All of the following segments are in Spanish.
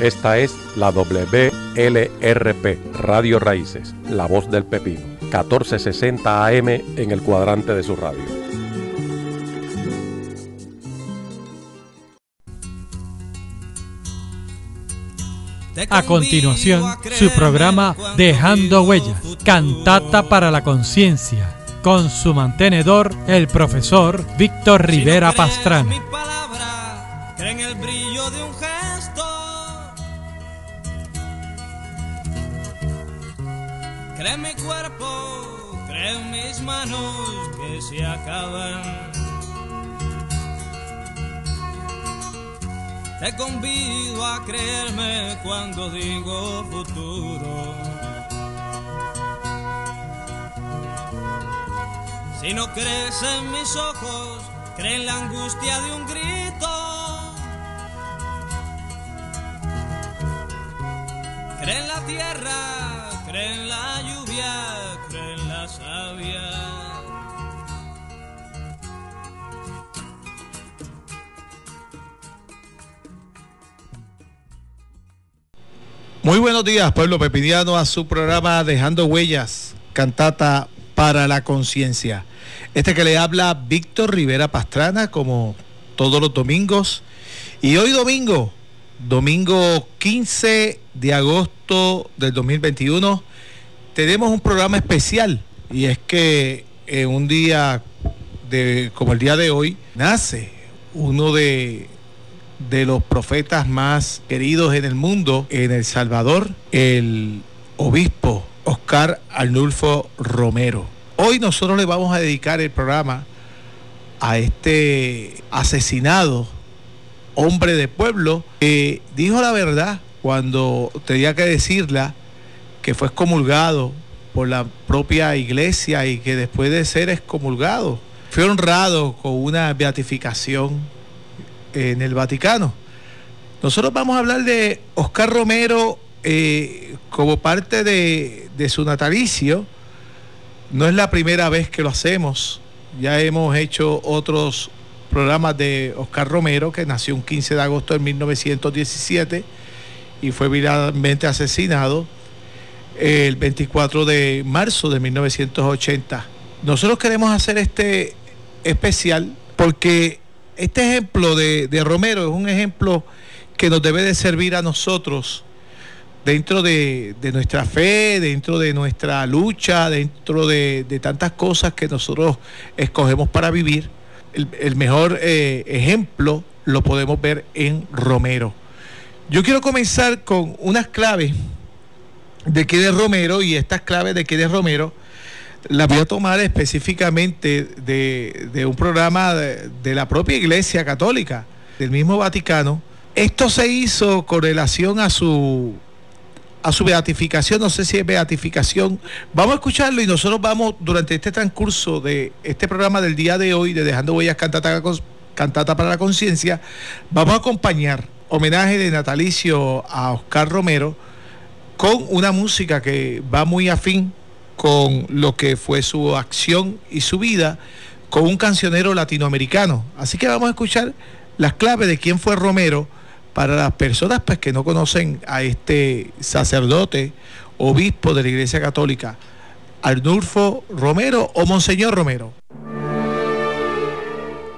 Esta es la WLRP, Radio Raíces, La Voz del Pepino, 1460 AM en el cuadrante de su radio. A continuación, su programa Dejando Huellas, Cantata para la Conciencia, con su mantenedor, el profesor Víctor Rivera Pastrana. Cree mi cuerpo, cree mis manos que se acaban. Te convido a creerme cuando digo futuro. Si no crees en mis ojos, cree en la angustia de un grito. Cree en la tierra, cree en la lluvia, cree en la savia. Muy buenos días, pueblo pepiniano, a su programa Dejando Huellas, cantata para la conciencia. Este que le habla Víctor Rivera Pastrana, como todos los domingos. Y hoy domingo, domingo 15 de agosto del 2021, tenemos un programa especial. Y es que en un día de, como el día de hoy, nace uno de de los profetas más queridos en el mundo, en El Salvador, el obispo Oscar Arnulfo Romero. Hoy nosotros le vamos a dedicar el programa a este asesinado hombre de pueblo que dijo la verdad cuando tenía que decirla, que fue excomulgado por la propia iglesia y que después de ser excomulgado fue honrado con una beatificación en el Vaticano. Nosotros vamos a hablar de Oscar Romero eh, como parte de, de su natalicio. No es la primera vez que lo hacemos. Ya hemos hecho otros programas de Oscar Romero, que nació un 15 de agosto de 1917 y fue viralmente asesinado el 24 de marzo de 1980. Nosotros queremos hacer este especial porque este ejemplo de, Romero es un ejemplo que nos debe de servir a nosotros dentro de, nuestra fe, dentro de nuestra lucha, dentro de, tantas cosas que nosotros escogemos para vivir. El, mejor eh, ejemplo lo podemos ver en Romero. Yo quiero comenzar con unas claves de quién es Romero y estas claves de quién es Romero la voy a tomar específicamente de, un programa de, la propia Iglesia Católica, del mismo Vaticano. Esto se hizo con relación a su a su beatificación, no sé si es beatificación. Vamos a escucharlo y nosotros vamos durante este transcurso de este programa del día de hoy, de Dejando Huellas Cantata, Cantata para la Conciencia, vamos a acompañar homenaje de natalicio a Oscar Romero con una música que va muy afín con lo que fue su acción y su vida con un cancionero latinoamericano. Así que vamos a escuchar las claves de quién fue Romero para las personas pues, que no conocen a este sacerdote, obispo de la Iglesia Católica, Arnulfo Romero o Monseñor Romero.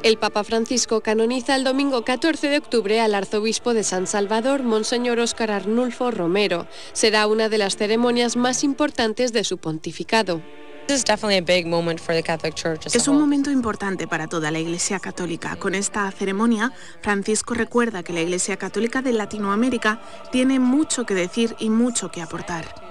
El Papa Francisco canoniza el domingo 14 de octubre al arzobispo de San Salvador, Monseñor Óscar Arnulfo Romero. Será una de las ceremonias más importantes de su pontificado. Es un momento importante para toda la Iglesia Católica. Con esta ceremonia, Francisco recuerda que la Iglesia Católica de Latinoamérica tiene mucho que decir y mucho que aportar.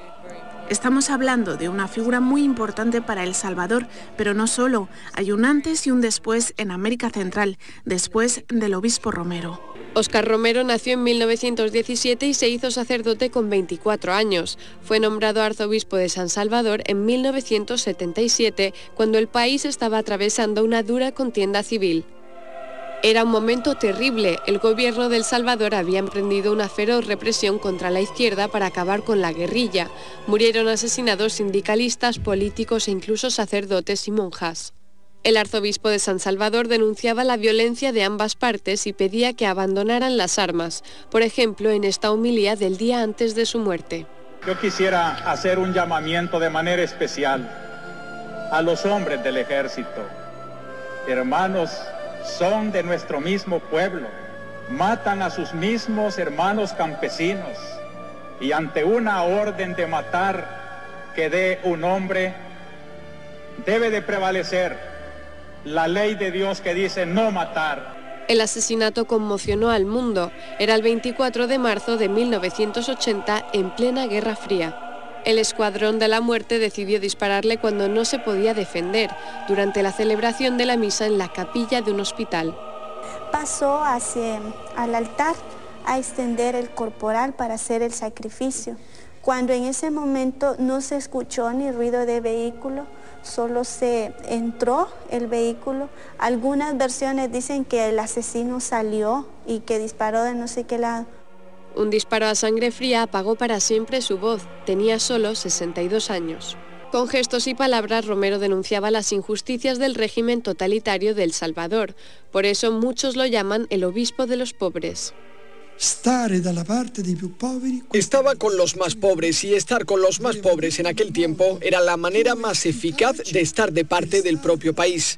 Estamos hablando de una figura muy importante para El Salvador, pero no solo, hay un antes y un después en América Central, después del obispo Romero. Oscar Romero nació en 1917 y se hizo sacerdote con 24 años. Fue nombrado arzobispo de San Salvador en 1977, cuando el país estaba atravesando una dura contienda civil. Era un momento terrible. El gobierno de El Salvador había emprendido una feroz represión contra la izquierda para acabar con la guerrilla. Murieron asesinados sindicalistas, políticos e incluso sacerdotes y monjas. El arzobispo de San Salvador denunciaba la violencia de ambas partes y pedía que abandonaran las armas, por ejemplo en esta homilía del día antes de su muerte. Yo quisiera hacer un llamamiento de manera especial a los hombres del ejército. Hermanos, son de nuestro mismo pueblo, matan a sus mismos hermanos campesinos y ante una orden de matar que dé un hombre, debe de prevalecer la ley de Dios que dice no matar. El asesinato conmocionó al mundo. Era el 24 de marzo de 1980 en plena Guerra Fría. El Escuadrón de la Muerte decidió dispararle cuando no se podía defender, durante la celebración de la misa en la capilla de un hospital. Pasó hacia al altar a extender el corporal para hacer el sacrificio, cuando en ese momento no se escuchó ni ruido de vehículo, solo se entró el vehículo. Algunas versiones dicen que el asesino salió y que disparó de no sé qué lado. Un disparo a sangre fría apagó para siempre su voz. Tenía solo 62 años. Con gestos y palabras, Romero denunciaba las injusticias del régimen totalitario de El Salvador. Por eso muchos lo llaman el obispo de los pobres. Estaba con los más pobres y estar con los más pobres en aquel tiempo era la manera más eficaz de estar de parte del propio país.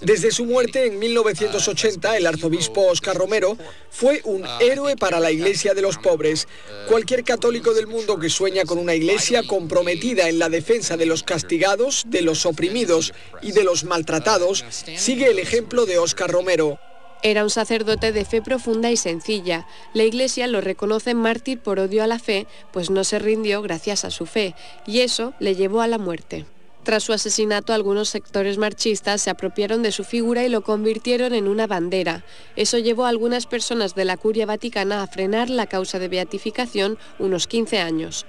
Desde su muerte en 1980, el arzobispo Oscar Romero fue un héroe para la iglesia de los pobres. Cualquier católico del mundo que sueña con una iglesia comprometida en la defensa de los castigados, de los oprimidos y de los maltratados, sigue el ejemplo de Oscar Romero. Era un sacerdote de fe profunda y sencilla. La Iglesia lo reconoce mártir por odio a la fe, pues no se rindió gracias a su fe, y eso le llevó a la muerte. Tras su asesinato, algunos sectores marchistas se apropiaron de su figura y lo convirtieron en una bandera. Eso llevó a algunas personas de la curia vaticana a frenar la causa de beatificación unos 15 años.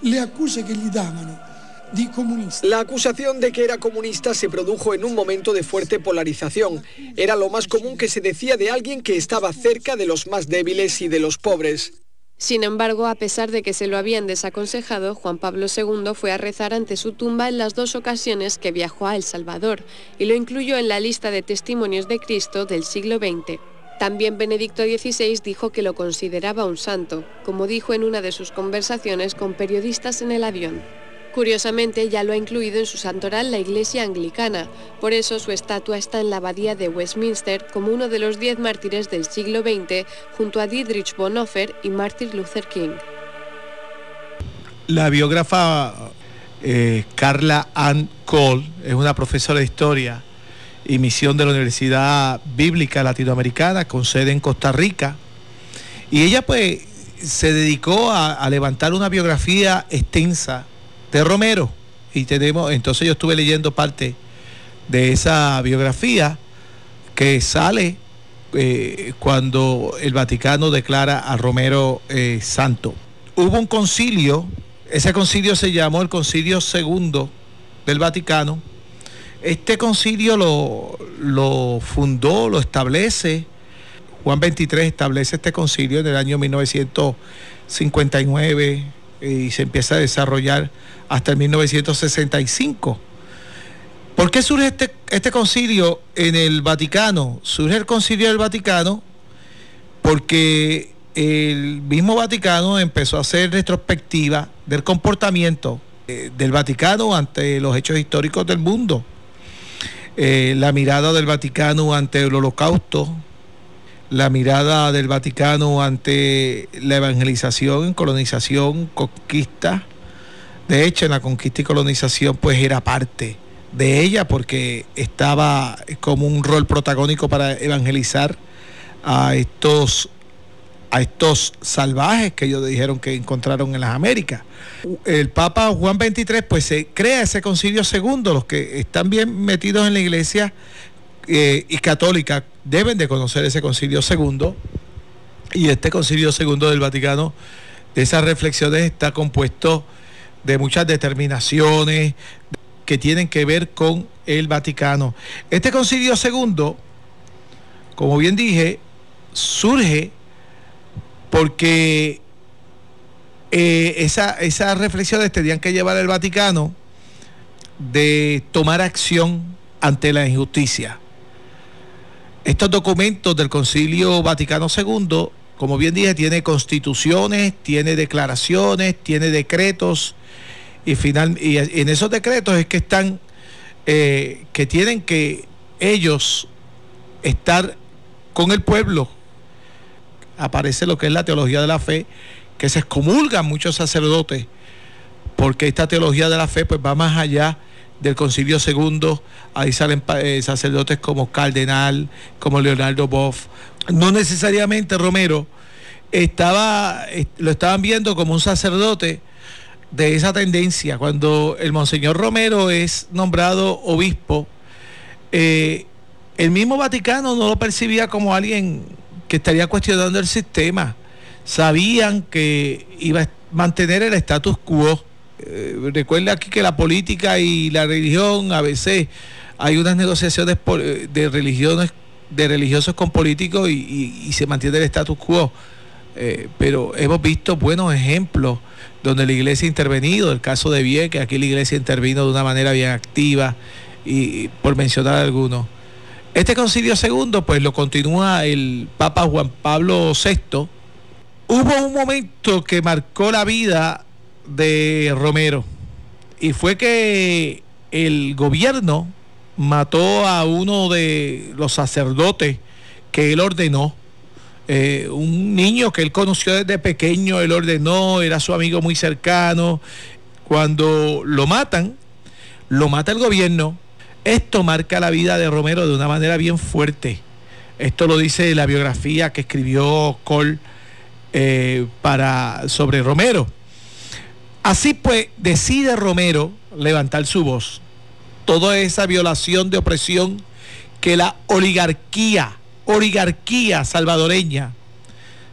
Le que le daban la acusación de que era comunista se produjo en un momento de fuerte polarización. Era lo más común que se decía de alguien que estaba cerca de los más débiles y de los pobres. Sin embargo, a pesar de que se lo habían desaconsejado, Juan Pablo II fue a rezar ante su tumba en las dos ocasiones que viajó a El Salvador y lo incluyó en la lista de testimonios de Cristo del siglo XX. También Benedicto XVI dijo que lo consideraba un santo, como dijo en una de sus conversaciones con periodistas en el avión. Curiosamente, ya lo ha incluido en su santoral la Iglesia Anglicana, por eso su estatua está en la abadía de Westminster como uno de los diez mártires del siglo XX, junto a Dietrich Bonhoeffer y Martin Luther King. La biógrafa eh, Carla Ann Cole es una profesora de historia y misión de la Universidad Bíblica Latinoamericana con sede en Costa Rica. Y ella pues se dedicó a levantar una biografía extensa de Romero. Y tenemos, entonces yo estuve leyendo parte de esa biografía que sale eh, cuando el Vaticano declara a Romero eh, santo. Hubo un concilio, ese concilio se llamó el Concilio Segundo del Vaticano. Este concilio lo, lo fundó, lo establece, Juan 23 establece este concilio en el año 1959 y se empieza a desarrollar hasta el 1965. ¿Por qué surge este, este, concilio en el Vaticano? Surge el concilio del Vaticano porque el mismo Vaticano empezó a hacer retrospectiva del comportamiento eh, del Vaticano ante los hechos históricos del mundo. Eh, la mirada del Vaticano ante el holocausto, la mirada del Vaticano ante la evangelización, colonización, conquista, de hecho, en la conquista y colonización, pues era parte de ella porque estaba como un rol protagónico para evangelizar a estos a estos salvajes que ellos dijeron que encontraron en las Américas. El Papa Juan XXIII pues se crea ese concilio segundo, los que están bien metidos en la iglesia eh, y católica deben de conocer ese concilio segundo y este concilio segundo del Vaticano de esas reflexiones está compuesto de muchas determinaciones que tienen que ver con el Vaticano. Este concilio segundo, como bien dije, surge porque eh, esa, esas reflexiones tenían que llevar el Vaticano de tomar acción ante la injusticia. Estos documentos del Concilio Vaticano II, como bien dije, tiene constituciones, tiene declaraciones, tiene decretos, y, final, y en esos decretos es que están, eh, que tienen que ellos estar con el pueblo. Aparece lo que es la teología de la fe, que se excomulgan muchos sacerdotes, porque esta teología de la fe pues va más allá del Concilio II, ahí salen eh, sacerdotes como Cardenal, como Leonardo Boff. No necesariamente Romero estaba, lo estaban viendo como un sacerdote de esa tendencia. Cuando el Monseñor Romero es nombrado obispo, eh, el mismo Vaticano no lo percibía como alguien que estaría cuestionando el sistema. Sabían que iba a mantener el status quo. Eh, recuerda aquí que la política y la religión a veces hay unas negociaciones eh, de religiones de religiosos con políticos y, se mantiene el status quo. pero hemos visto buenos ejemplos donde la iglesia ha intervenido, el caso de que aquí la iglesia intervino de una manera bien activa, y por mencionar algunos. Este concilio segundo, pues lo continúa el Papa Juan Pablo VI. Hubo un momento que marcó la vida de Romero, y fue que el gobierno mató a uno de los sacerdotes que él ordenó eh, un niño que él conoció desde pequeño, él ordenó, era su amigo muy cercano. Cuando lo matan, lo mata el gobierno. Esto marca la vida de Romero de una manera bien fuerte. Esto lo dice la biografía que escribió Cole eh, para, sobre Romero. Así pues, decide Romero levantar su voz. Toda esa violación de opresión que la oligarquía oligarquía salvadoreña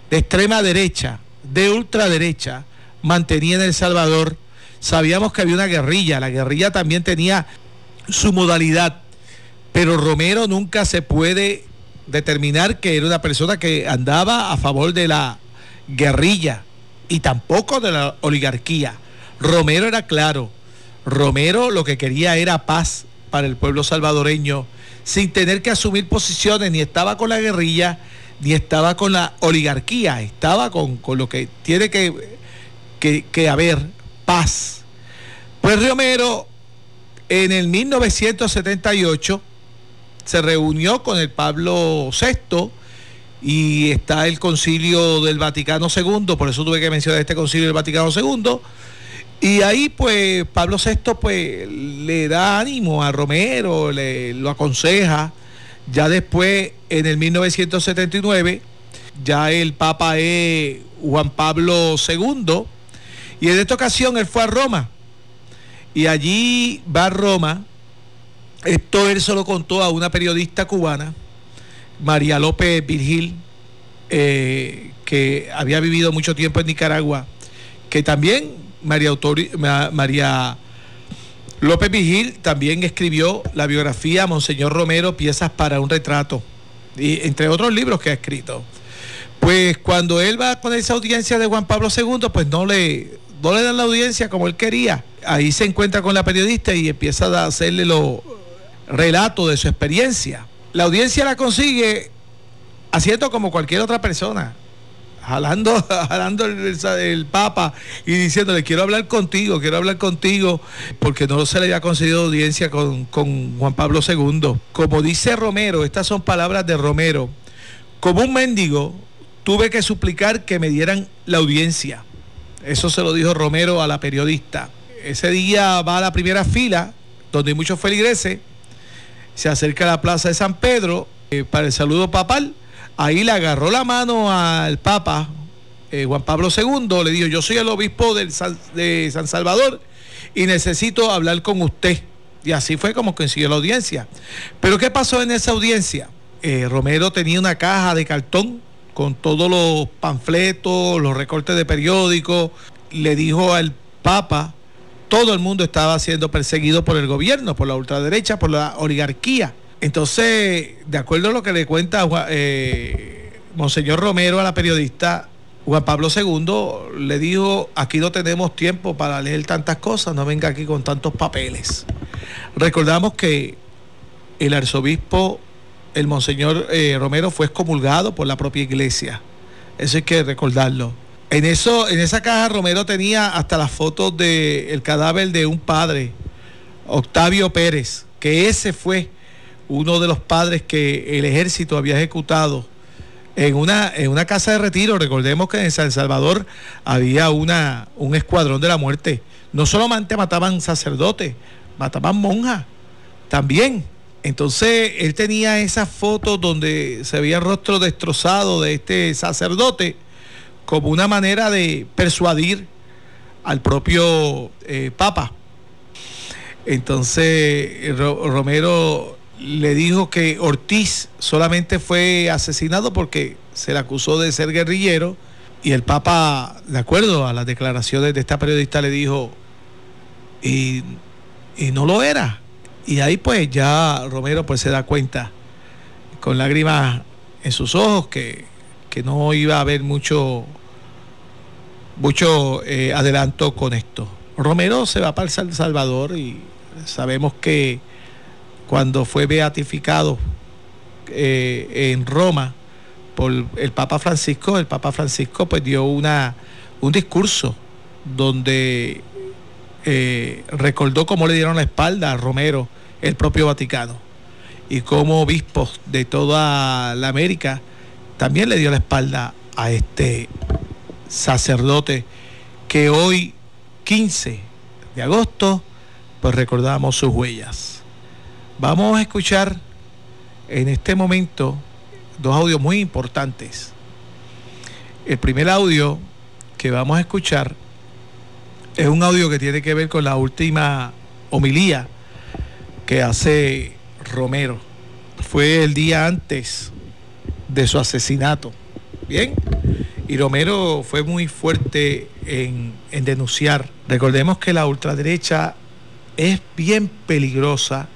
de extrema derecha, de ultraderecha, mantenía en El Salvador. Sabíamos que había una guerrilla, la guerrilla también tenía su modalidad, pero Romero nunca se puede determinar que era una persona que andaba a favor de la guerrilla y tampoco de la oligarquía. Romero era claro, Romero lo que quería era paz para el pueblo salvadoreño sin tener que asumir posiciones, ni estaba con la guerrilla, ni estaba con la oligarquía, estaba con, lo que tiene que, que, haber, paz. Pues Romero en el 1978 se reunió con el Pablo VI y está el concilio del Vaticano II, por eso tuve que mencionar este concilio del Vaticano II, y ahí pues Pablo VI pues le da ánimo a Romero, le, lo aconseja. Ya después, en el 1979, ya el Papa es Juan Pablo II. Y en esta ocasión él fue a Roma. Y allí va a Roma. Esto él se lo contó a una periodista cubana, María López Virgil, eh, que había vivido mucho tiempo en Nicaragua, que también María, María López Vigil también escribió la biografía Monseñor Romero, Piezas para un retrato, y entre otros libros que ha escrito. Pues cuando él va con esa audiencia de Juan Pablo II, pues no le, no le dan la audiencia como él quería. Ahí se encuentra con la periodista y empieza a hacerle los relatos de su experiencia. La audiencia la consigue haciendo como cualquier otra persona jalando, jalando el, Papa y diciéndole, quiero hablar contigo, quiero hablar contigo, porque no se le había concedido audiencia con, con Juan Pablo II. Como dice Romero, estas son palabras de Romero, como un mendigo tuve que suplicar que me dieran la audiencia. Eso se lo dijo Romero a la periodista. Ese día va a la primera fila, donde hay muchos feligreses, se acerca a la plaza de San Pedro eh, para el saludo papal ahí le agarró la mano al Papa eh, Juan Pablo II, le dijo, yo soy el obispo de San Salvador y necesito hablar con usted. Y así fue como consiguió la audiencia. Pero ¿qué pasó en esa audiencia? Eh, Romero tenía una caja de cartón con todos los panfletos, los recortes de periódicos. Le dijo al Papa, todo el mundo estaba siendo perseguido por el gobierno, por la ultraderecha, por la oligarquía. Entonces, de acuerdo a lo que le cuenta eh, Monseñor Romero a la periodista, Juan Pablo II le dijo, aquí no tenemos tiempo para leer tantas cosas, no venga aquí con tantos papeles. Recordamos que el arzobispo, el monseñor eh, Romero, fue excomulgado por la propia iglesia. Eso hay que recordarlo. En, eso, en esa caja Romero tenía hasta las fotos del cadáver de un padre, Octavio Pérez, que ese fue uno de los padres que el ejército había ejecutado en una, en una casa de retiro. Recordemos que en San Salvador había una, un escuadrón de la muerte. No solamente mataban sacerdotes, mataban monjas también. Entonces él tenía esas fotos donde se veía el rostro destrozado de este sacerdote como una manera de persuadir al propio eh, Papa. Entonces Romero le dijo que Ortiz solamente fue asesinado porque se le acusó de ser guerrillero y el Papa, de acuerdo a las declaraciones de esta periodista, le dijo, y, y no lo era. Y ahí pues ya Romero pues se da cuenta, con lágrimas en sus ojos, que, que no iba a haber mucho, mucho eh, adelanto con esto. Romero se va para El Salvador y sabemos que cuando fue beatificado eh, en Roma por el Papa Francisco, el Papa Francisco pues dio una, un discurso donde eh, recordó cómo le dieron la espalda a Romero, el propio Vaticano, y cómo obispos de toda la América también le dio la espalda a este sacerdote que hoy, 15 de agosto, pues recordamos sus huellas. Vamos a escuchar en este momento dos audios muy importantes. El primer audio que vamos a escuchar es un audio que tiene que ver con la última homilía que hace Romero. Fue el día antes de su asesinato. Bien, y Romero fue muy fuerte en, en denunciar. Recordemos que la ultraderecha es bien peligrosa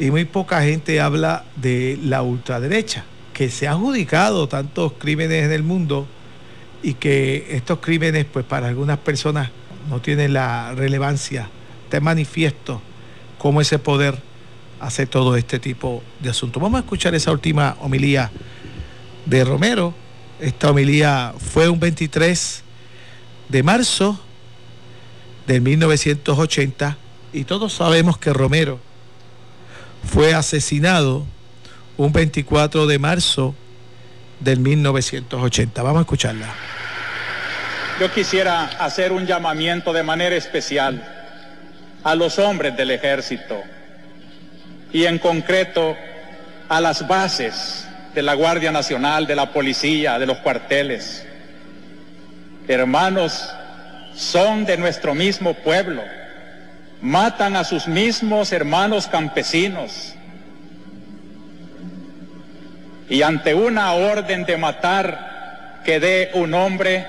y muy poca gente habla de la ultraderecha, que se han adjudicado tantos crímenes en el mundo y que estos crímenes, pues para algunas personas no tienen la relevancia. Te manifiesto cómo ese poder hace todo este tipo de asuntos. Vamos a escuchar esa última homilía de Romero. Esta homilía fue un 23 de marzo de 1980 y todos sabemos que Romero fue asesinado un 24 de marzo del 1980. Vamos a escucharla. Yo quisiera hacer un llamamiento de manera especial a los hombres del ejército y en concreto a las bases de la Guardia Nacional, de la policía, de los cuarteles. Hermanos, son de nuestro mismo pueblo matan a sus mismos hermanos campesinos. Y ante una orden de matar que dé un hombre,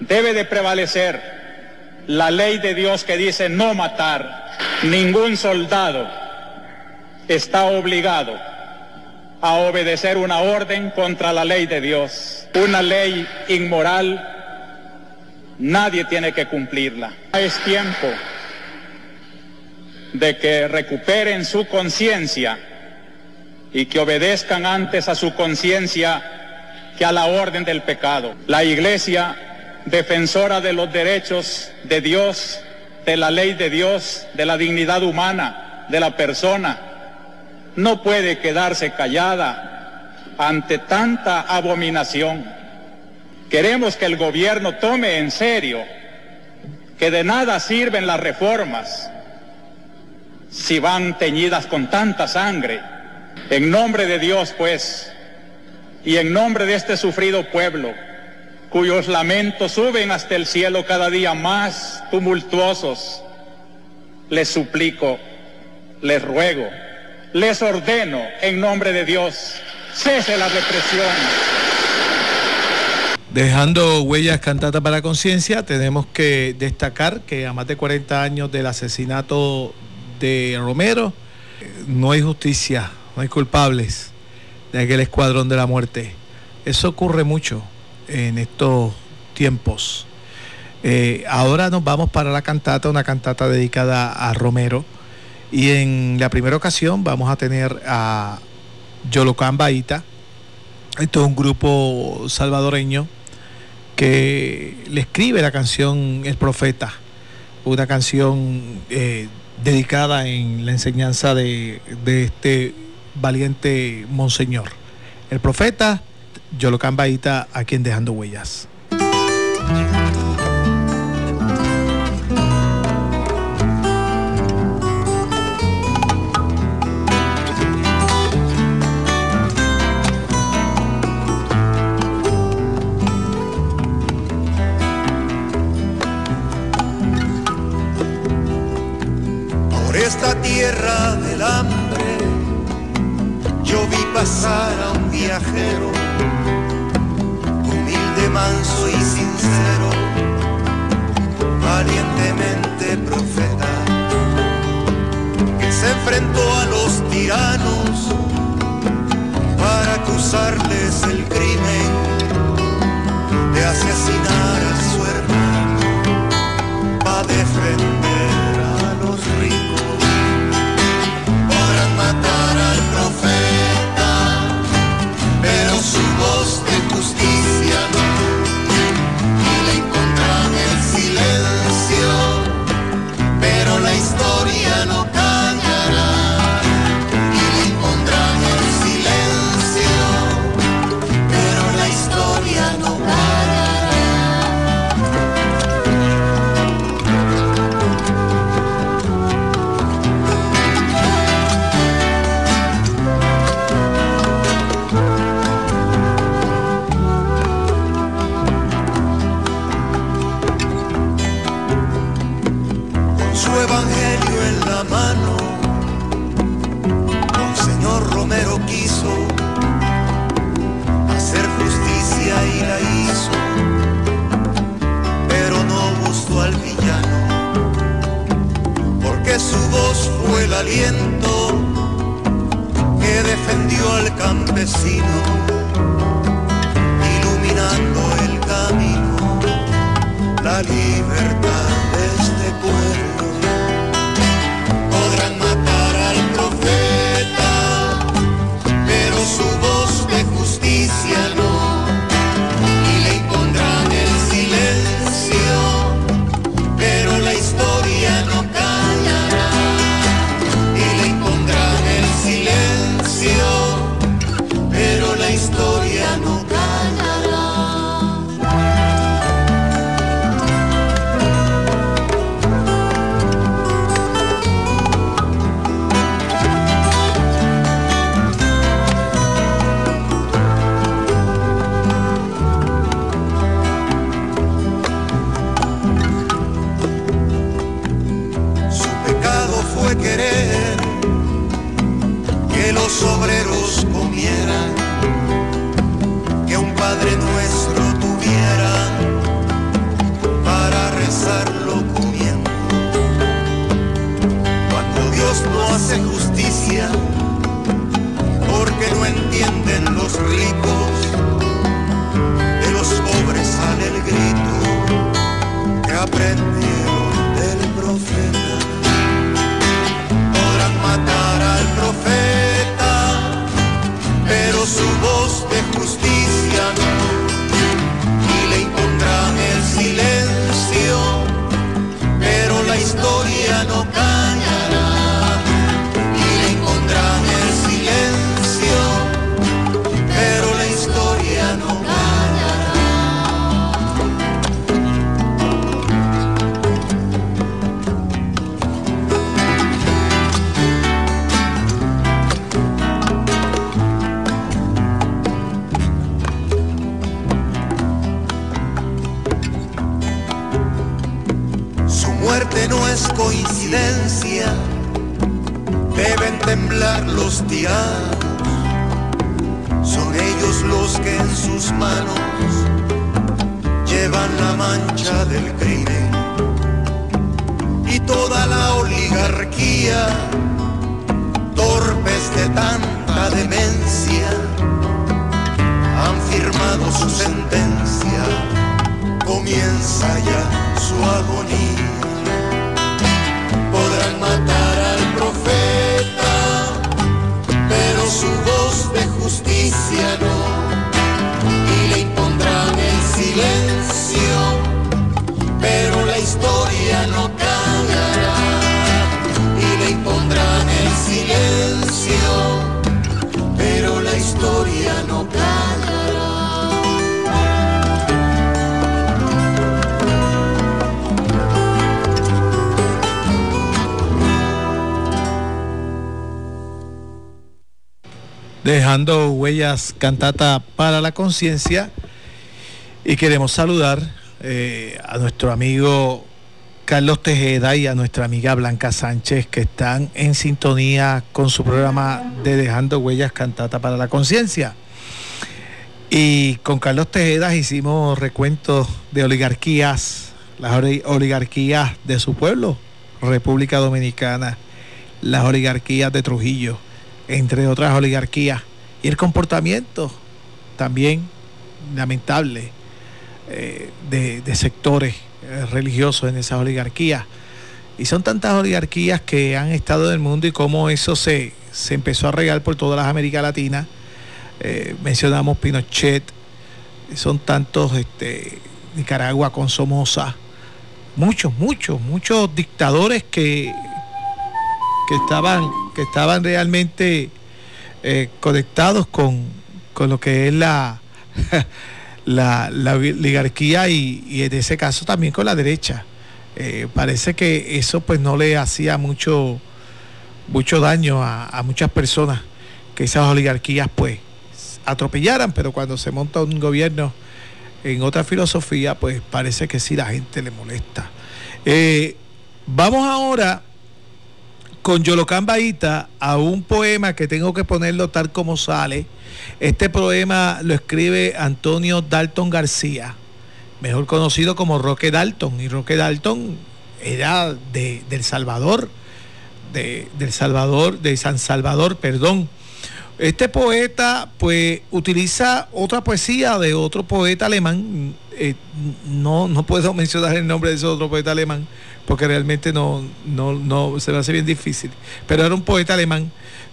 debe de prevalecer la ley de Dios que dice no matar. Ningún soldado está obligado a obedecer una orden contra la ley de Dios. Una ley inmoral, nadie tiene que cumplirla. Es tiempo de que recuperen su conciencia y que obedezcan antes a su conciencia que a la orden del pecado. La Iglesia, defensora de los derechos de Dios, de la ley de Dios, de la dignidad humana, de la persona, no puede quedarse callada ante tanta abominación. Queremos que el gobierno tome en serio que de nada sirven las reformas, si van teñidas con tanta sangre. En nombre de Dios, pues, y en nombre de este sufrido pueblo, cuyos lamentos suben hasta el cielo cada día más tumultuosos, les suplico, les ruego, les ordeno en nombre de Dios, cese la represión. Dejando huellas cantatas para la conciencia, tenemos que destacar que a más de 40 años del asesinato de Romero, no hay justicia, no hay culpables de aquel escuadrón de la muerte. Eso ocurre mucho en estos tiempos. Eh, ahora nos vamos para la cantata, una cantata dedicada a Romero. Y en la primera ocasión vamos a tener a Yolocán Baita. Esto es un grupo salvadoreño que le escribe la canción El Profeta, una canción eh, dedicada en la enseñanza de, de este valiente monseñor, el profeta Yolocán Baita, aquí en Dejando Huellas. tierra del hambre, yo vi pasar a un viajero, humilde, manso y sincero, valientemente profeta, que se enfrentó a los tiranos para acusarles el crimen de asesinar a su hermano, para defender aliento que defendió al campesino, iluminando el camino, la libertad. loca. Huellas cantata para la conciencia y queremos saludar eh, a nuestro amigo Carlos Tejeda y a nuestra amiga Blanca Sánchez que están en sintonía con su programa de Dejando Huellas Cantata para la Conciencia. Y con Carlos Tejeda hicimos recuentos de oligarquías, las oligarquías de su pueblo, República Dominicana, las oligarquías de Trujillo, entre otras oligarquías, y el comportamiento también lamentable eh, de sectores eh, religiosos en esas oligarquías. Y son tantas oligarquías que han estado en el mundo y cómo eso se, se empezó a regar por todas las Américas Latinas. Eh, mencionamos Pinochet, son tantos, este, Nicaragua con Somoza, muchos, muchos, muchos dictadores que, que, estaban, que estaban realmente eh, conectados con, con lo que es la, la, oligarquía y, en ese caso también con la derecha. Eh, parece que eso pues no le hacía mucho, mucho daño a, muchas personas que esas oligarquías pues atropellaran, pero cuando se monta un gobierno en otra filosofía, pues parece que sí la gente le molesta. Eh, vamos ahora con Yolocán Baita a un poema que tengo que ponerlo tal como sale este poema lo escribe Antonio Dalton García, mejor conocido como Roque Dalton. Y Roque Dalton era de, del Salvador, de, del Salvador, de San Salvador, perdón. Este poeta, pues, utiliza otra poesía de otro poeta alemán. Eh, no, no puedo mencionar el nombre de ese otro poeta alemán, porque realmente no, no, no se me hace bien difícil. Pero era un poeta alemán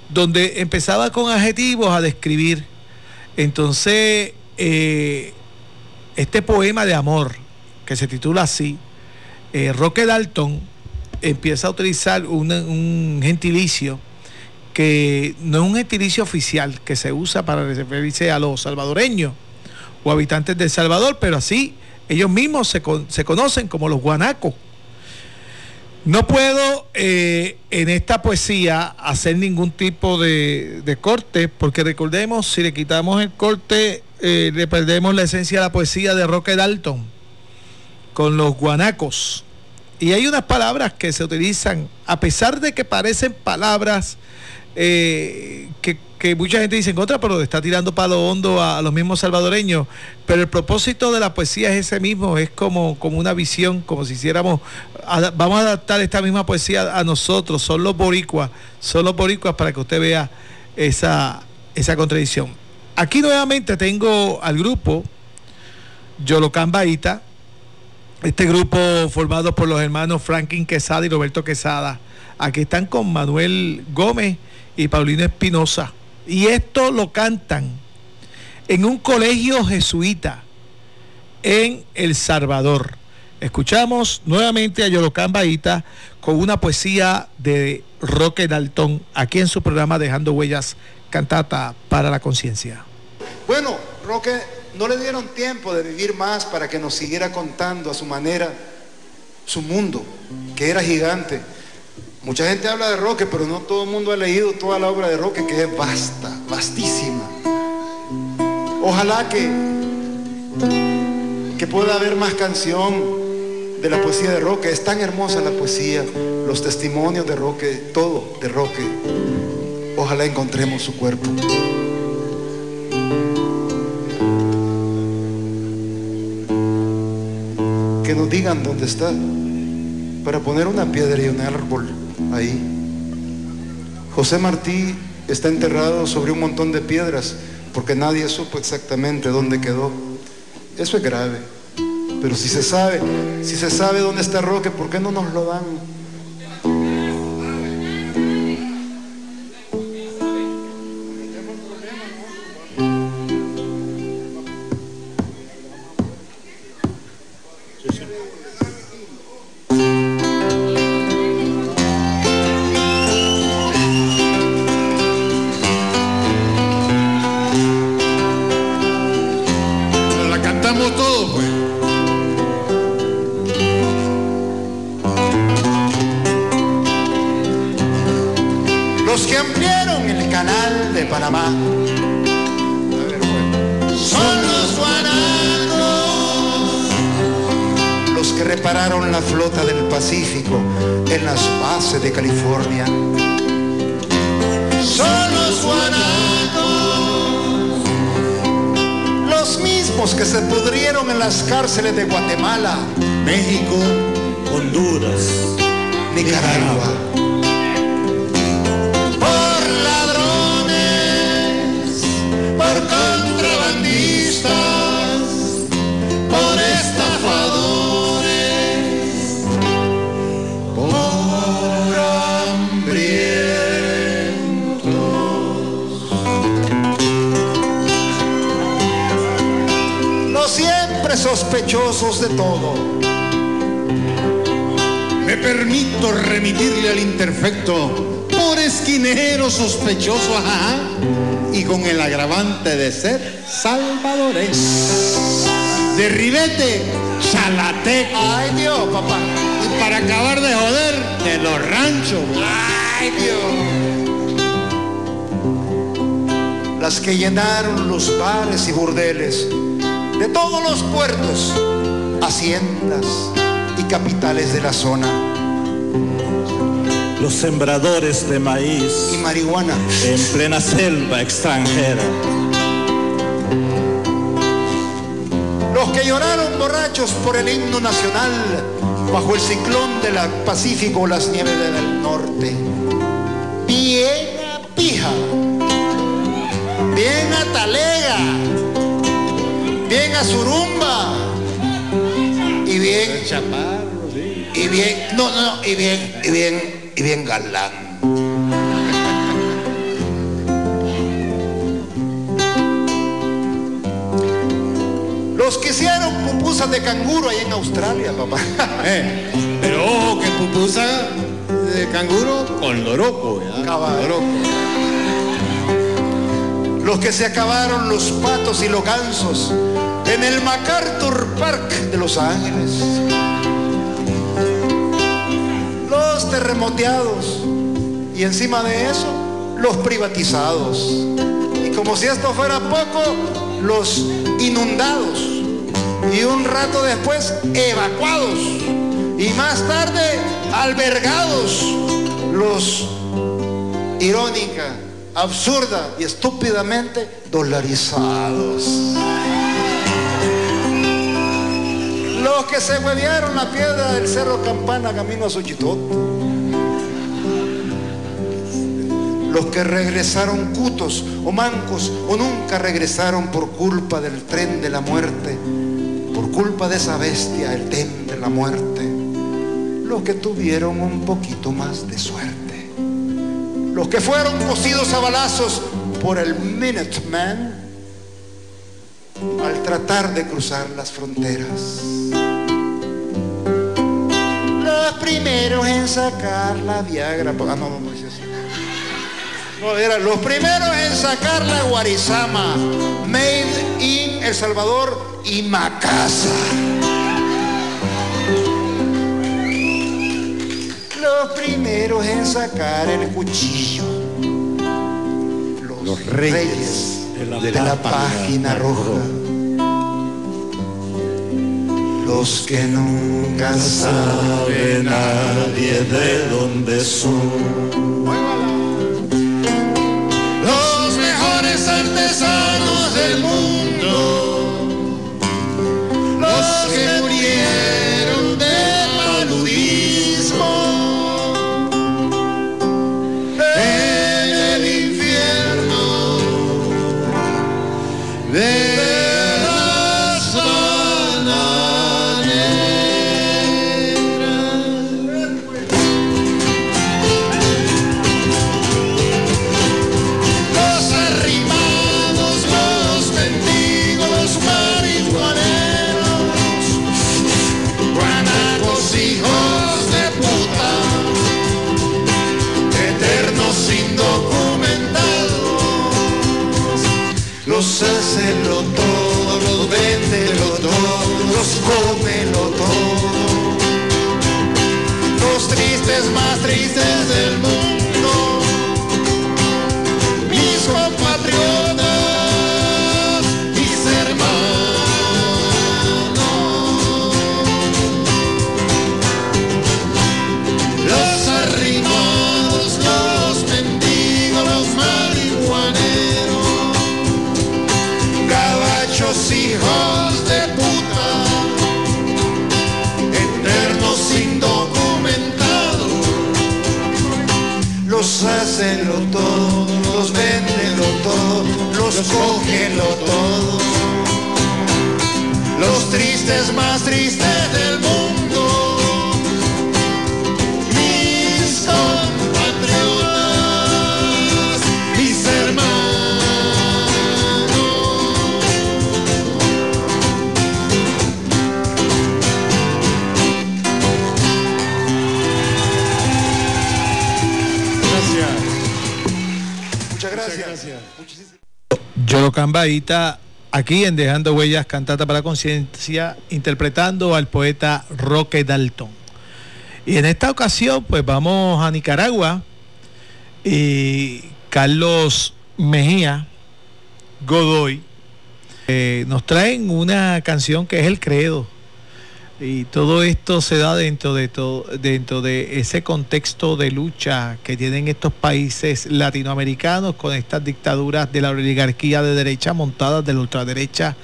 donde empezaba con adjetivos a describir. Entonces, eh, este poema de amor, que se titula así, eh, Roque Dalton empieza a utilizar un, gentilicio que no es un gentilicio oficial que se usa para referirse a los salvadoreños o habitantes de El Salvador, pero así ellos mismos se, se conocen como los guanacos. No puedo eh, en esta poesía hacer ningún tipo de, corte, porque recordemos, si le quitamos el corte, eh, le perdemos la esencia de la poesía de Roque Dalton, con los guanacos. Y hay unas palabras que se utilizan, a pesar de que parecen palabras eh, que que mucha gente dice en contra, pero está tirando palo hondo a, los mismos salvadoreños. Pero el propósito de la poesía es ese mismo, es como, como una visión, como si hiciéramos, vamos a adaptar esta misma poesía a nosotros, son los boricuas, son los boricuas para que usted vea esa, esa contradicción. Aquí nuevamente tengo al grupo Yolocán Baita, este grupo formado por los hermanos Franklin Quesada y Roberto Quesada. Aquí están con Manuel Gómez y Paulino Espinosa. Y esto lo cantan en un colegio jesuita en El Salvador. Escuchamos nuevamente a Yolocán Baita con una poesía de Roque Daltón aquí en su programa Dejando Huellas Cantata para la Conciencia. Bueno, Roque no le dieron tiempo de vivir más para que nos siguiera contando a su manera su mundo, que era gigante Mucha gente habla de Roque, pero no todo el mundo ha leído toda la obra de Roque, que es vasta, vastísima. Ojalá que, que pueda haber más canción de la poesía de Roque. Es tan hermosa la poesía, los testimonios de Roque, todo de Roque. Ojalá encontremos su cuerpo. Que nos digan dónde está para poner una piedra y un árbol ahí. José Martí está enterrado sobre un montón de piedras porque nadie supo exactamente dónde quedó. Eso es grave. Pero si se sabe, si se sabe dónde está Roque, ¿por qué no nos lo dan? Que se pudrieron en las cárceles de Guatemala, México, Honduras, Nicaragua. Sospechosos de todo. Me permito remitirle al interfecto por esquinero sospechoso, ajá, y con el agravante de ser salvadoreño. De ribete, chalateco. Ay Dios, papá. Y para acabar de joder, de los ranchos. Ay Dios. Las que llenaron los bares y burdeles de todos los puertos, haciendas y capitales de la zona. Los sembradores de maíz y marihuana en plena selva extranjera. Los que lloraron borrachos por el himno nacional bajo el ciclón del Pacífico, las nieves del norte. Bien a pija, bien a talega, bien a surumba y bien y bien, no, no, no, y bien, y bien, y bien galán. Los que hicieron pupusas de canguro ahí en Australia, papá. Eh, pero ojo que pupusa de canguro con. Loroco. Los que se acabaron los patos y los gansos en el MacArthur Park de Los Ángeles. Los terremoteados y encima de eso los privatizados. Y como si esto fuera poco, los inundados. Y un rato después evacuados. Y más tarde albergados los irónica, absurda y estúpidamente dolarizados. Los que se huevearon la piedra del Cerro Campana camino a Suchitoto. Los que regresaron cutos o mancos o nunca regresaron por culpa del tren de la muerte, por culpa de esa bestia, el tren de la muerte. Los que tuvieron un poquito más de suerte. Los que fueron cosidos a balazos por el Minuteman al tratar de cruzar las fronteras. Primeros en sacar la Viagra. Ah, no, no, no así. No, era los primeros en sacar la Guarizama. Made in El Salvador y Macasa. Los primeros en sacar el cuchillo. Los, reyes, de la, página roja. Los que nunca sabe nadie de dónde son. Los mejores artesanos del mundo. hacenlo todo, los vendenlo todo, los cogenlo todo. Los tristes más tristes del mundo. Yolo Cambaíta, aquí en Dejando Huellas, Cantata para Conciencia, interpretando al poeta Roque Dalton. Y en esta ocasión, pues vamos a Nicaragua y Carlos Mejía Godoy eh, nos traen una canción que es El Credo. Y todo esto se da dentro de todo, dentro de ese contexto de lucha que tienen estos países latinoamericanos con estas dictaduras de la oligarquía de derecha montadas de la ultraderecha.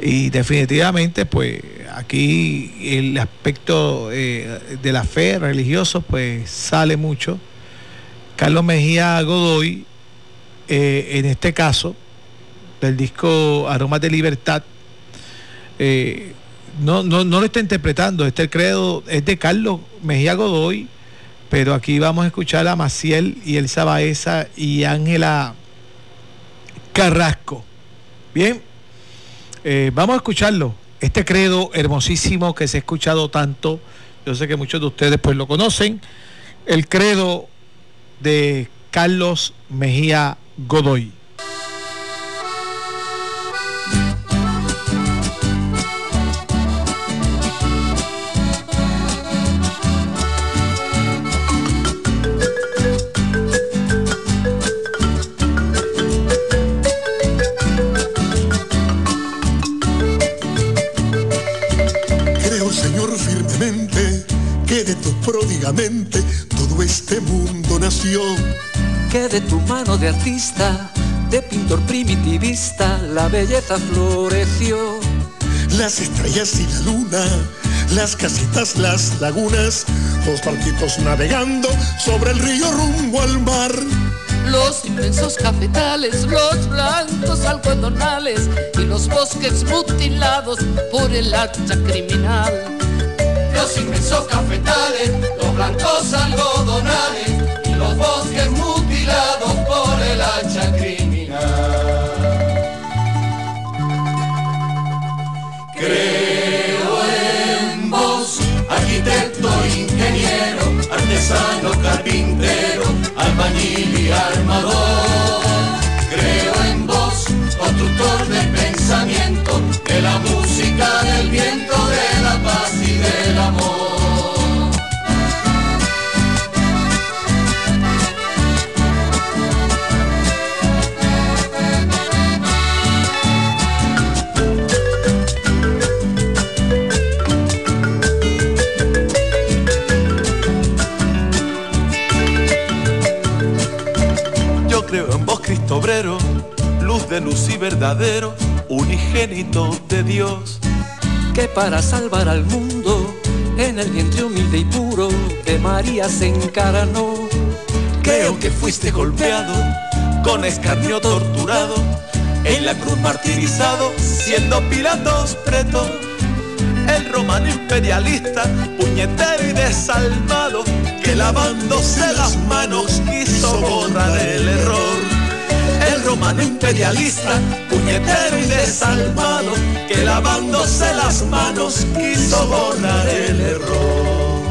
Y definitivamente, pues aquí el aspecto eh, de la fe religioso, pues sale mucho. Carlos Mejía Godoy, eh, en este caso, del disco Aromas de Libertad, eh, no, no, no lo está interpretando, este credo es de Carlos Mejía Godoy, pero aquí vamos a escuchar a Maciel y Elsa Baeza y Ángela Carrasco. Bien, eh, vamos a escucharlo. Este credo hermosísimo que se ha escuchado tanto, yo sé que muchos de ustedes pues lo conocen, el credo de Carlos Mejía Godoy. Pródigamente todo este mundo nació. que de tu mano de artista, de pintor primitivista, la belleza floreció. Las estrellas y la luna, las casitas, las lagunas, los barquitos navegando sobre el río rumbo al mar. Los inmensos cafetales, los blancos algodonales y los bosques mutilados por el hacha criminal. Los inmensos cafetales, los blancos algodonales y los bosques mutilados por el hacha criminal. Creo en vos, arquitecto, ingeniero, artesano, carpintero, albañil y armador. Creo en vos, constructor de pensamiento, de la música, del viento, y verdadero, unigénito de Dios. que para salvar al mundo en el vientre humilde y puro de María se encarnó. Creo que fuiste golpeado, con escarnio torturado, en la cruz martirizado, siendo Pilatos preto. El romano imperialista, puñetero y desalmado, que lavándose las manos quiso borrar el error. El romano imperialista, puñetero y desalmado, que lavándose las manos quiso borrar el error.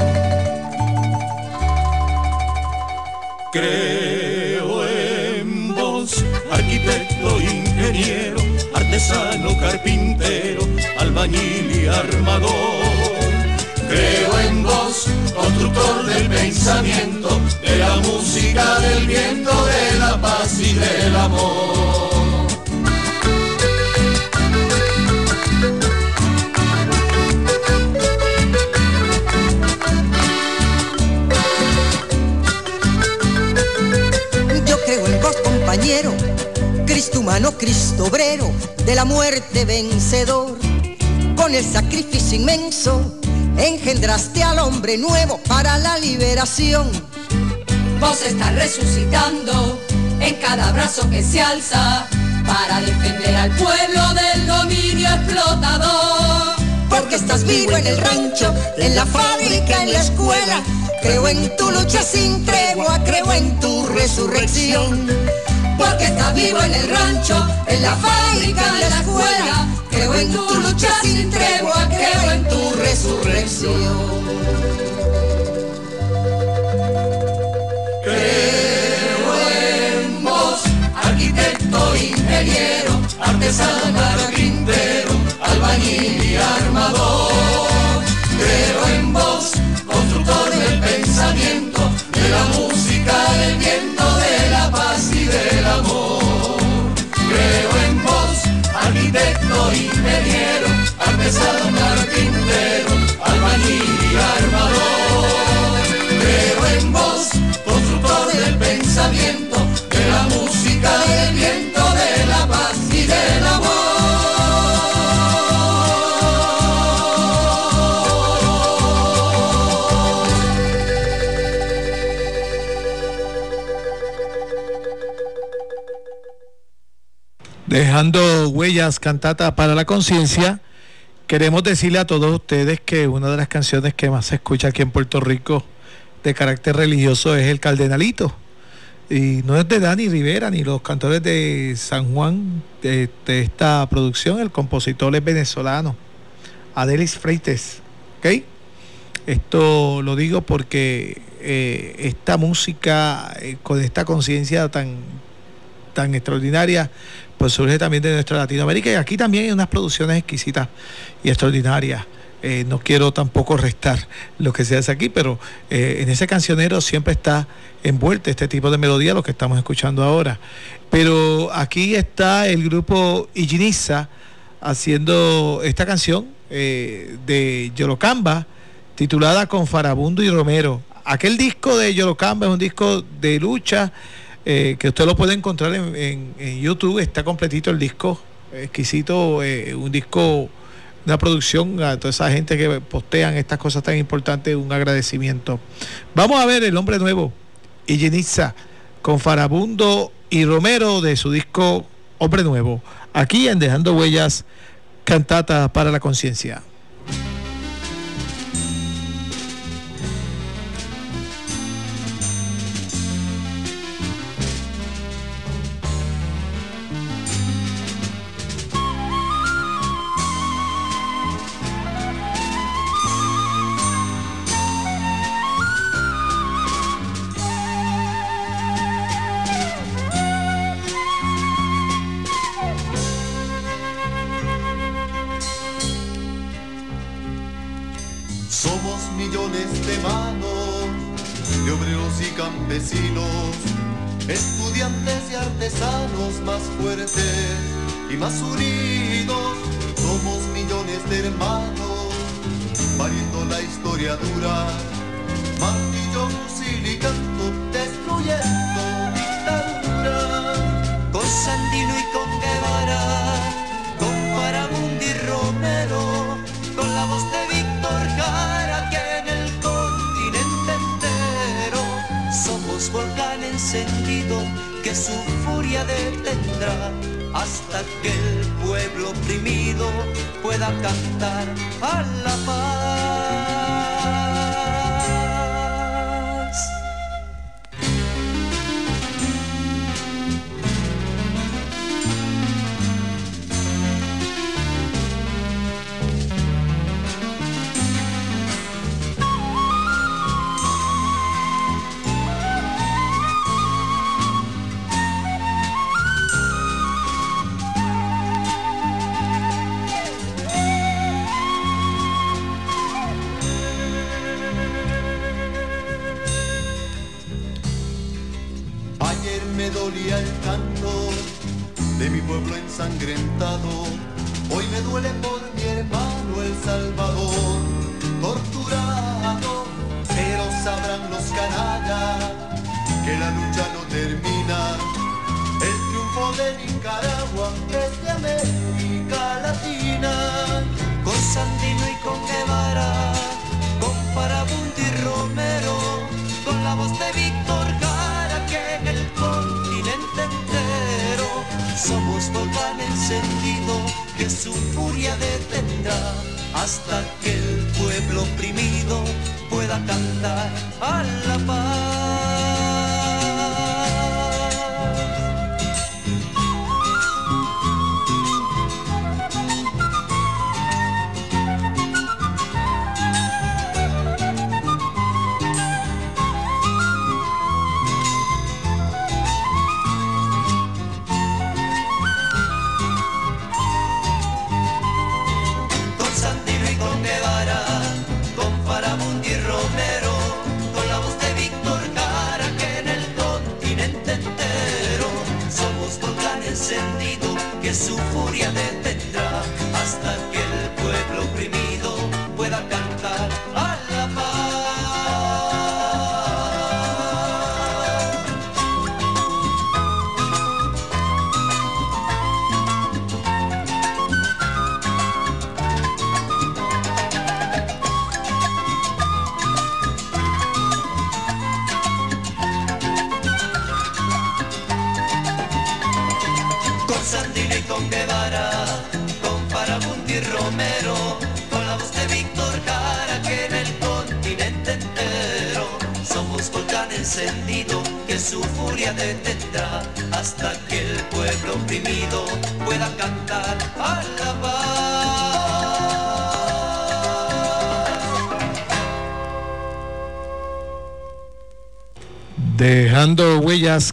Creo en vos, arquitecto, ingeniero, artesano, carpintero, albañil y armador. Creo en vos, constructor del pensamiento, de la música, del viento, de la paz y del amor. Yo creo en vos, compañero, Cristo humano, Cristo obrero, de la muerte vencedor. Con el sacrificio inmenso, engendraste al hombre nuevo para la liberación. Vos estás resucitando en cada brazo que se alza, para defender al pueblo del dominio explotador. Porque estás vivo en el rancho, en la fábrica, en la escuela. Creo en tu lucha sin tregua, creo en tu resurrección. Porque estás vivo en el rancho, en la fábrica, en la escuela. Creo en tu lucha sin tregua, creo en tu resurrección. arquitecto, ingeniero, artesano, carpintero, albañil y armador. Creo en vos, constructor del pensamiento, de la música, del viento, de la paz Creo en vos, arquitecto, ingeniero, artesano, carpintero, albañil y armador. Dejando huellas cantata para la conciencia, queremos decirle a todos ustedes que una de las canciones que más se escucha aquí en Puerto Rico de carácter religioso es el Cardenalito. Y no es de Dani Rivera ni los cantores de San Juan de, esta producción, el compositor es venezolano, Adelis Freites. Esto lo digo porque eh, esta música eh, con esta conciencia tan, tan extraordinaria, pues surge también de nuestra Latinoamérica y aquí también hay unas producciones exquisitas y extraordinarias. Eh, no quiero tampoco restar lo que se hace aquí, pero eh, en ese cancionero siempre está envuelto este tipo de melodía, lo que estamos escuchando ahora. Pero aquí está el grupo Iginiza haciendo esta canción eh, de Yorocamba, titulada Con Farabundo y Romero. Aquel disco de Yorocamba es un disco de lucha eh, que usted lo puede encontrar en, en- YouTube, está completito el disco, exquisito, eh, un disco, una producción a toda esa gente que postean estas cosas tan importantes, un agradecimiento. Vamos a ver el hombre nuevo, Igeniza, con Farabundo y Romero de su disco Hombre Nuevo, aquí en Dejando Huellas, cantata para la conciencia. Fusil y destruyendo dictadura. Con Sandino y con Guevara, con Farabundo y Romero, con la voz de Víctor Jara que en el continente entero somos volcán encendido que su furia detendrá hasta que el pueblo oprimido pueda cantar a la paz. Oprimido pueda cantar a la paz.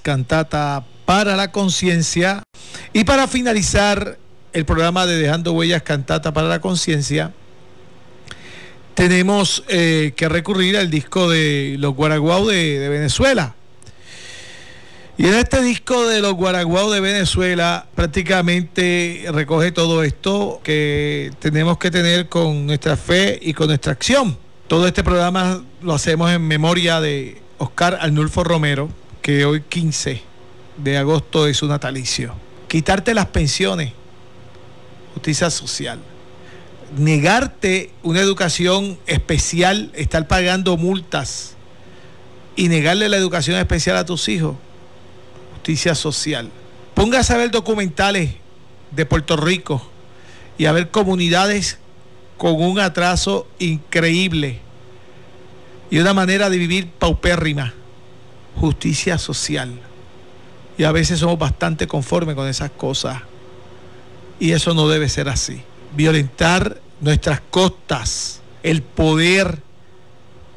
Cantata para la conciencia. Y para finalizar el programa de Dejando huellas, cantata para la conciencia, tenemos eh, que recurrir al disco de los Guaraguao de, Venezuela. Y en este disco de los Guaraguao de Venezuela prácticamente recoge todo esto que tenemos que tener con nuestra fe y con nuestra acción. Todo este programa lo hacemos en memoria de Oscar Arnulfo Romero, que hoy 15 de agosto es su natalicio. Quitarte las pensiones, justicia social negarte una educación especial, estar pagando multas y negarle la educación especial a tus hijos, justicia social. Póngase a ver documentales de Puerto Rico y a ver comunidades con un atraso increíble y una manera de vivir paupérrima, justicia social. Y a veces somos bastante conformes con esas cosas. Y eso no debe ser así violentar nuestras costas, el poder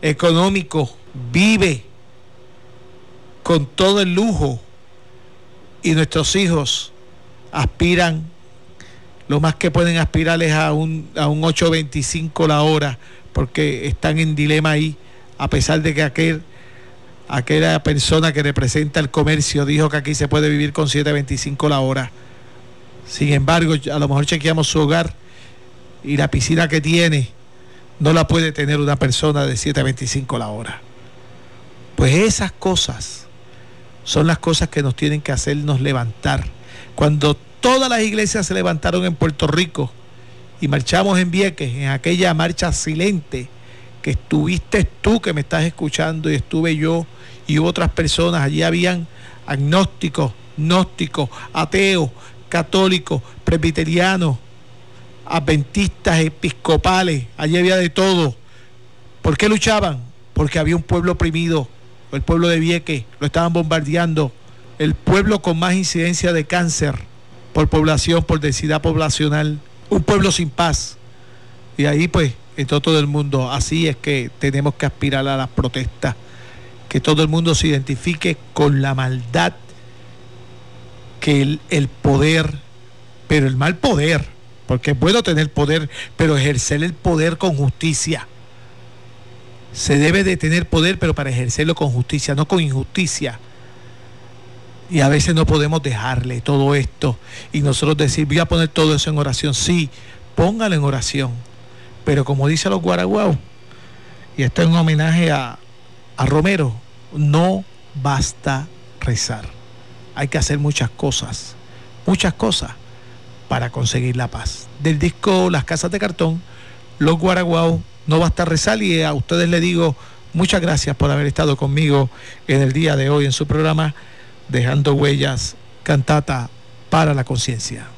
económico vive con todo el lujo y nuestros hijos aspiran, lo más que pueden aspirar es a un, a un 8.25 la hora, porque están en dilema ahí, a pesar de que aquel, aquella persona que representa el comercio dijo que aquí se puede vivir con 7.25 la hora. Sin embargo, a lo mejor chequeamos su hogar y la piscina que tiene no la puede tener una persona de 7.25 la hora. Pues esas cosas son las cosas que nos tienen que hacernos levantar. Cuando todas las iglesias se levantaron en Puerto Rico y marchamos en Vieques, en aquella marcha silente, que estuviste tú que me estás escuchando y estuve yo y otras personas, allí habían agnósticos, gnósticos, ateos, católicos, presbiterianos, adventistas, episcopales, allí había de todo. ¿Por qué luchaban? Porque había un pueblo oprimido, el pueblo de Vieques, lo estaban bombardeando, el pueblo con más incidencia de cáncer por población, por densidad poblacional, un pueblo sin paz. Y ahí pues entró todo el mundo. Así es que tenemos que aspirar a las protestas, que todo el mundo se identifique con la maldad, que el, el poder, pero el mal poder, porque es bueno tener poder, pero ejercer el poder con justicia. Se debe de tener poder, pero para ejercerlo con justicia, no con injusticia. Y a veces no podemos dejarle todo esto y nosotros decir, voy a poner todo eso en oración. Sí, póngalo en oración. Pero como dice los guaraguao, y esto es un homenaje a, a Romero, no basta rezar. Hay que hacer muchas cosas, muchas cosas para conseguir la paz. Del disco Las Casas de Cartón, Los Guaraguao, no basta rezar y a ustedes les digo muchas gracias por haber estado conmigo en el día de hoy en su programa Dejando Huellas, cantata para la conciencia.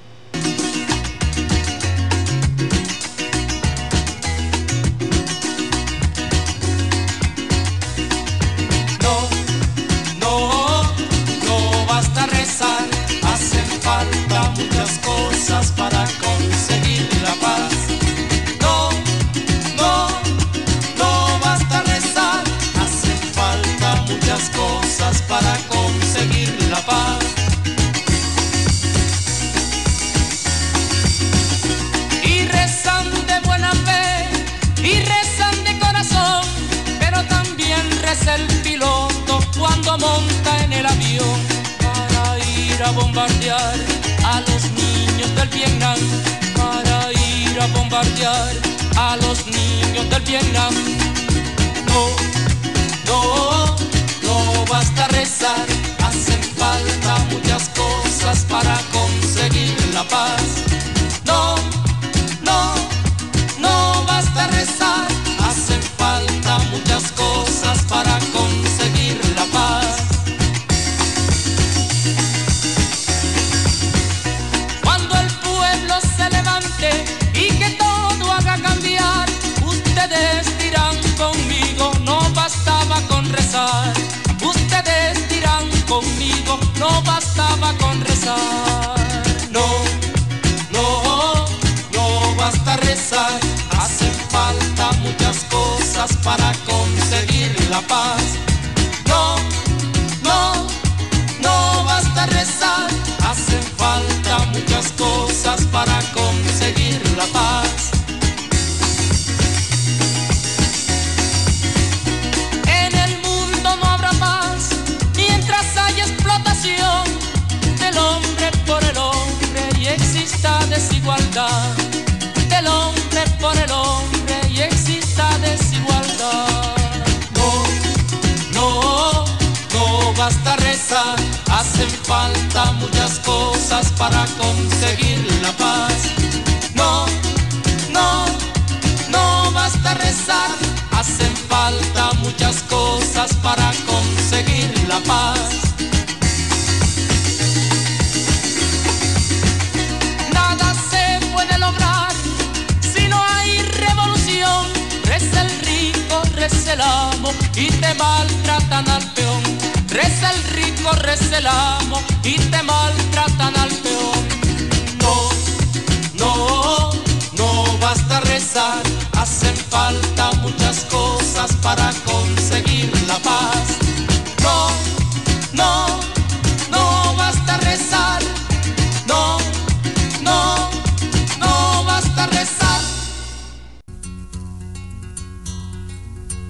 Vietnam. No, no, no basta rezar, desigualdad. Del hombre por el hombre y exista desigualdad. No, no, no basta rezar, hacen falta muchas cosas para conseguir la paz. No, no, no basta rezar, hacen falta muchas cosas para conseguir la paz. Reza el amo y te maltratan al peón. Reza el rico, reza el amo y te maltratan al peón. No, no, no basta rezar, hacen falta muchas cosas para conseguir la paz. No, no, no basta rezar, no, no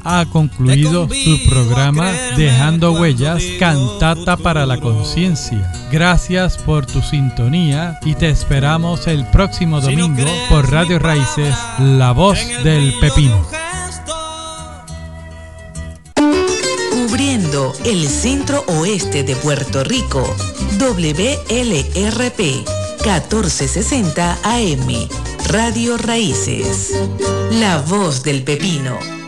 ha concluido su programa Dejando Huellas, Cantata para la Conciencia. Gracias por tu sintonía y te esperamos el próximo domingo por Radio Raíces, La Voz del Pepino. Cubriendo el centro oeste de Puerto Rico, WLRP 1460 AM, Radio Raíces, La Voz del Pepino